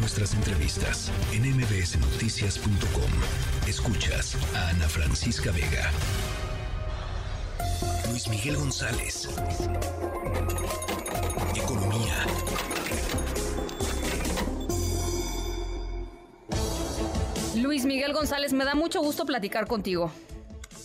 nuestras entrevistas en mbsnoticias.com. Escuchas a Ana Francisca Vega. Luis Miguel González. Economía. Luis Miguel González, me da mucho gusto platicar contigo.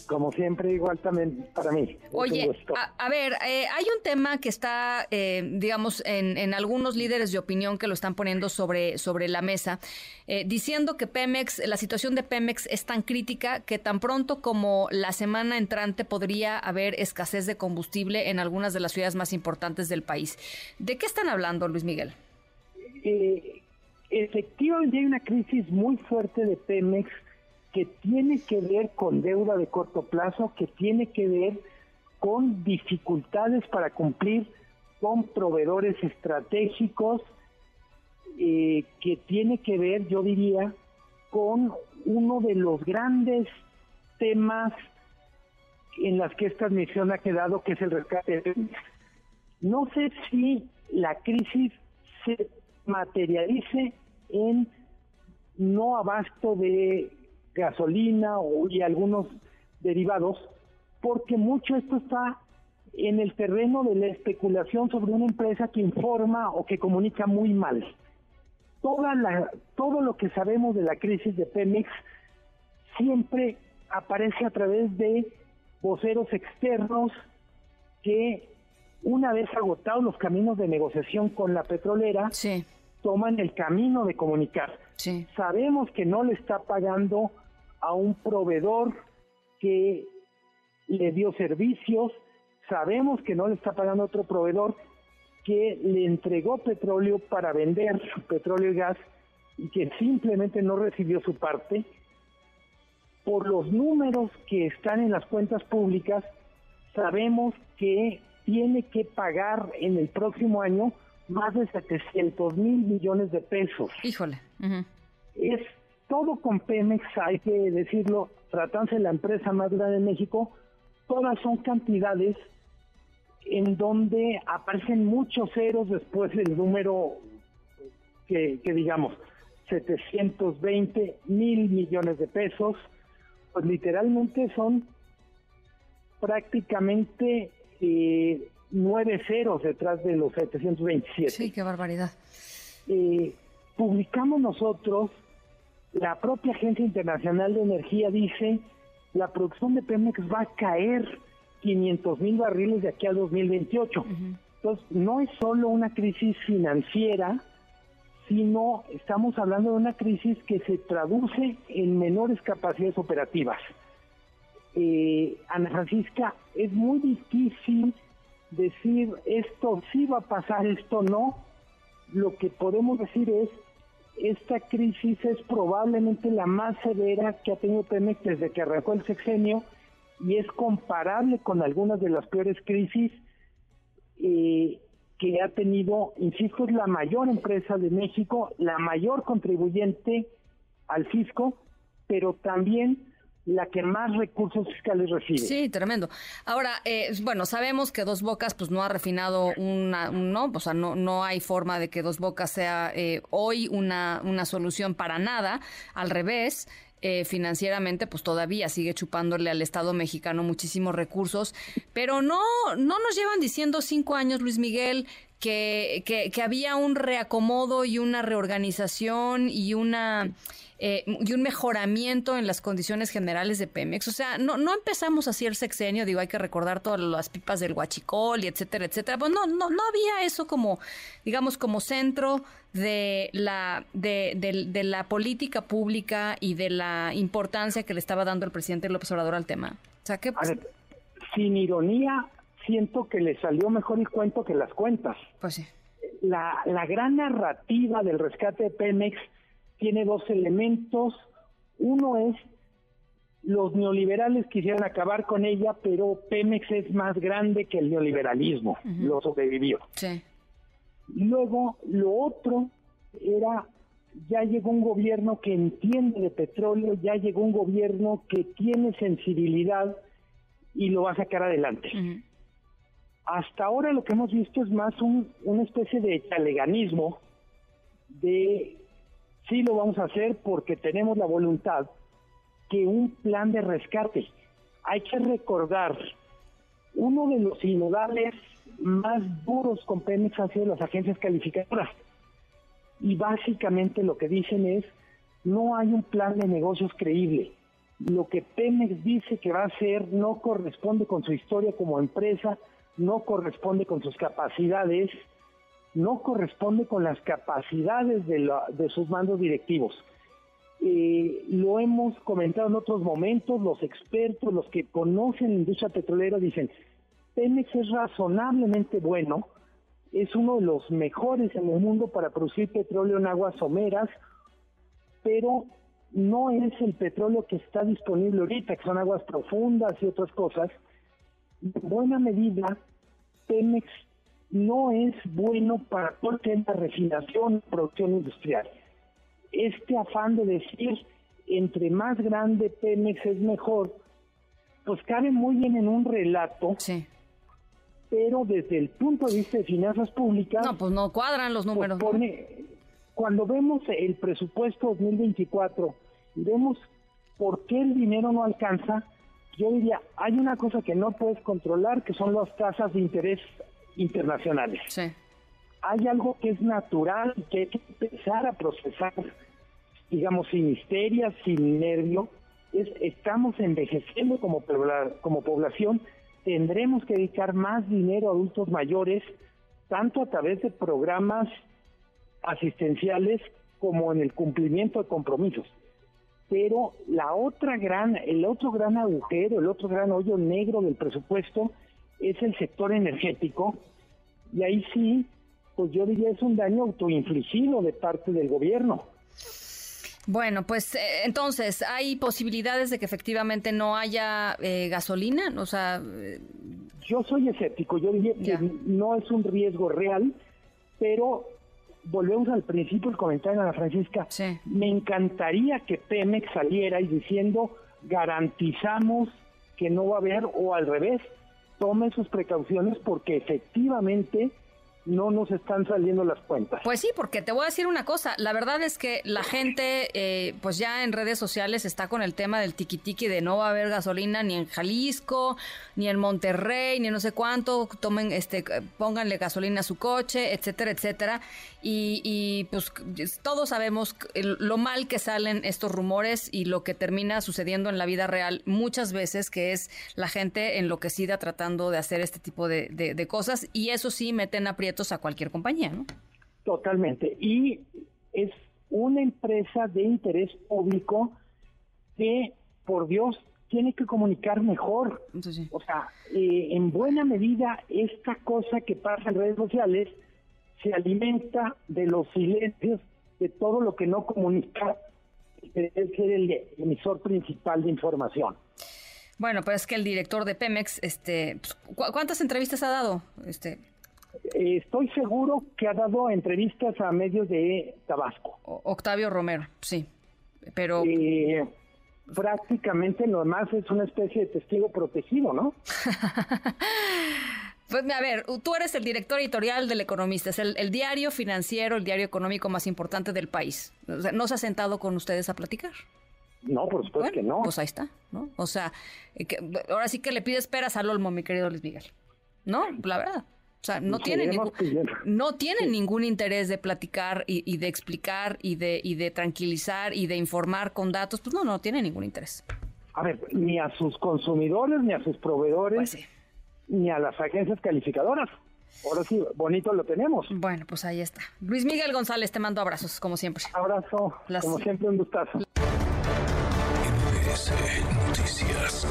Como siempre, igual también para mí. Oye, a, ver, eh, hay un tema que está, eh, digamos, en, algunos líderes de opinión que lo están poniendo sobre, sobre la mesa, eh, diciendo que Pemex, la situación de Pemex es tan crítica que tan pronto como la semana entrante podría haber escasez de combustible en algunas de las ciudades más importantes del país. ¿De qué están hablando, Luis Miguel? efectivamente hay una crisis muy fuerte de Pemex que tiene que ver con deuda de corto plazo, que tiene que ver con dificultades para cumplir con proveedores estratégicos, eh, que tiene que ver, yo diría, con uno de los grandes temas en las que esta admisión ha quedado, que es el rescate. No sé si la crisis se materialice en no abasto de gasolina y algunos derivados, porque mucho esto está en el terreno de la especulación sobre una empresa que informa o que comunica muy mal. Toda la, todo lo que sabemos de la crisis de Pemex siempre aparece a través de voceros externos que una vez agotados los caminos de negociación con la petrolera, toman el camino de comunicar. Sabemos que no le está pagando a un proveedor que le dio servicios, sabemos que no le está pagando a otro proveedor que le entregó petróleo para vender su petróleo y gas y que simplemente no recibió su parte, por los números que están en las cuentas públicas, sabemos que tiene que pagar en el próximo año más de 700 mil millones de pesos. Híjole. Es todo con Pemex, hay que decirlo, tratándose de la empresa más grande de México, todas son cantidades en donde aparecen muchos ceros después del número que, digamos, 720 mil millones de pesos, pues literalmente son prácticamente eh, nueve ceros detrás de los 727. Sí, qué barbaridad. Eh, publicamos nosotros la propia Agencia Internacional de Energía dice la producción de Pemex va a caer 500 mil barriles de aquí al 2028. Entonces, no es solo una crisis financiera, sino estamos hablando de una crisis que se traduce en menores capacidades operativas. Eh, Ana Francisca, es muy difícil decir esto sí va a pasar, esto no. Lo que podemos decir es esta crisis es probablemente la más severa que ha tenido Pemex desde que arrancó el sexenio y es comparable con algunas de las peores crisis eh, que ha tenido, insisto, es la mayor empresa de México, la mayor contribuyente al fisco, pero también la que más recursos fiscales recibe. Sí, tremendo. Ahora, eh, bueno, sabemos que Dos Bocas pues no ha refinado una, no, o sea, no, no hay forma de que Dos Bocas sea eh, hoy una, una solución para nada, al revés. Eh, financieramente, pues todavía sigue chupándole al Estado mexicano muchísimos recursos, pero no, no nos llevan diciendo cinco años, Luis Miguel, que, que, que había un reacomodo y una reorganización y una eh, y un mejoramiento en las condiciones generales de Pemex. O sea, no, no empezamos así el sexenio, digo, hay que recordar todas las pipas del huachicol y etcétera, etcétera. Pues no, no, no había eso como, digamos, como centro de la, de, de, la política pública y de la importancia que le estaba dando el presidente López Obrador al tema. O sea, que... sin ironía, siento que le salió mejor el cuento que las cuentas. Pues sí. La, la gran narrativa del rescate de Pemex tiene dos elementos. Uno es los neoliberales quisieran acabar con ella, pero Pemex es más grande que el neoliberalismo, lo sobrevivió. Sí. Luego, lo otro era, ya llegó un gobierno que entiende de petróleo, ya llegó un gobierno que tiene sensibilidad y lo va a sacar adelante. Hasta ahora lo que hemos visto es más un, una especie de taleganismo de Sí lo vamos a hacer porque tenemos la voluntad que un plan de rescate. Hay que recordar, uno de los innovables más duros con Pemex han sido las agencias calificadoras. Y básicamente lo que dicen es, no hay un plan de negocios creíble. Lo que Pemex dice que va a hacer no corresponde con su historia como empresa, no corresponde con sus capacidades, no corresponde con las capacidades de, de sus mandos directivos. Eh, lo hemos comentado en otros momentos, los expertos, los que conocen la industria petrolera dicen, Pemex es razonablemente bueno, es uno de los mejores en el mundo para producir petróleo en aguas someras, pero no es el petróleo que está disponible ahorita, que son aguas profundas y otras cosas. En buena medida, Pemex no es bueno para todo la refinación y producción industrial. Este afán de decir entre más grande Pemex es mejor, pues cabe muy bien en un relato sí pero desde el punto de vista de finanzas públicas... No, pues no cuadran los pues números. Cuando vemos el presupuesto 2024 y vemos por qué el dinero no alcanza, yo diría, hay una cosa que no puedes controlar, que son las tasas de interés internacionales. Sí. Hay algo que es natural y que hay que empezar a procesar, digamos, sin histeria, sin nervio. Es, estamos envejeciendo como, como población tendremos que dedicar más dinero a adultos mayores, tanto a través de programas asistenciales como en el cumplimiento de compromisos. Pero la otra gran, el otro gran agujero, el otro gran hoyo negro del presupuesto es el sector energético. Y ahí sí, pues yo diría es un daño autoinfligido de parte del gobierno. Bueno, pues eh, entonces, ¿hay posibilidades de que efectivamente no haya eh, gasolina? O sea... Eh, yo soy escéptico, yo diría que no es un riesgo real, pero volvemos al principio del comentario de Ana Francisca. Me encantaría que Pemex saliera y diciendo garantizamos que no va a haber o al revés, tome sus precauciones porque efectivamente no nos están saliendo las cuentas. Pues sí, porque te voy a decir una cosa, la verdad es que la gente, eh, pues ya en redes sociales está con el tema del tiquitiqui de no va a haber gasolina ni en Jalisco, ni en Monterrey, ni no sé cuánto, tomen, este, pónganle gasolina a su coche, etcétera, etcétera. Y, pues todos sabemos lo mal que salen estos rumores y lo que termina sucediendo en la vida real muchas veces, que es la gente enloquecida tratando de hacer este tipo de, de cosas, y eso sí meten a cualquier compañía, ¿no? Totalmente. Y es una empresa de interés público que, por Dios, tiene que comunicar mejor. O sea, eh, en buena medida, esta cosa que pasa en redes sociales se alimenta de los silencios, de todo lo que no comunica, es ser el emisor principal de información. Bueno, pues es que el director de Pemex, este, pues, ¿cuántas entrevistas ha dado? Este, estoy seguro que ha dado entrevistas a medios de Tabasco. Octavio Romero, sí, pero... Eh, prácticamente lo demás es una especie de testigo protegido, ¿no? Pues a ver, tú eres el director editorial del Economista, es el, diario financiero, el diario económico más importante del país. ¿No se ha sentado con ustedes a platicar? No, por supuesto que no. Pues ahí está, ¿no? O sea, eh, ahora sí que le pides peras al olmo, mi querido Luis Miguel. ¿No? La verdad. O sea, no tiene ningún, no tienen ningún interés de platicar y, de explicar y de, y de tranquilizar y de informar con datos. Pues no, no tiene ningún interés. A ver, ni a sus consumidores, ni a sus proveedores, pues ni a las agencias calificadoras. Ahora sí, bonito lo tenemos. Bueno, pues ahí está. Luis Miguel González, te mando abrazos, como siempre. Abrazo, como siempre un gustazo. Noticias.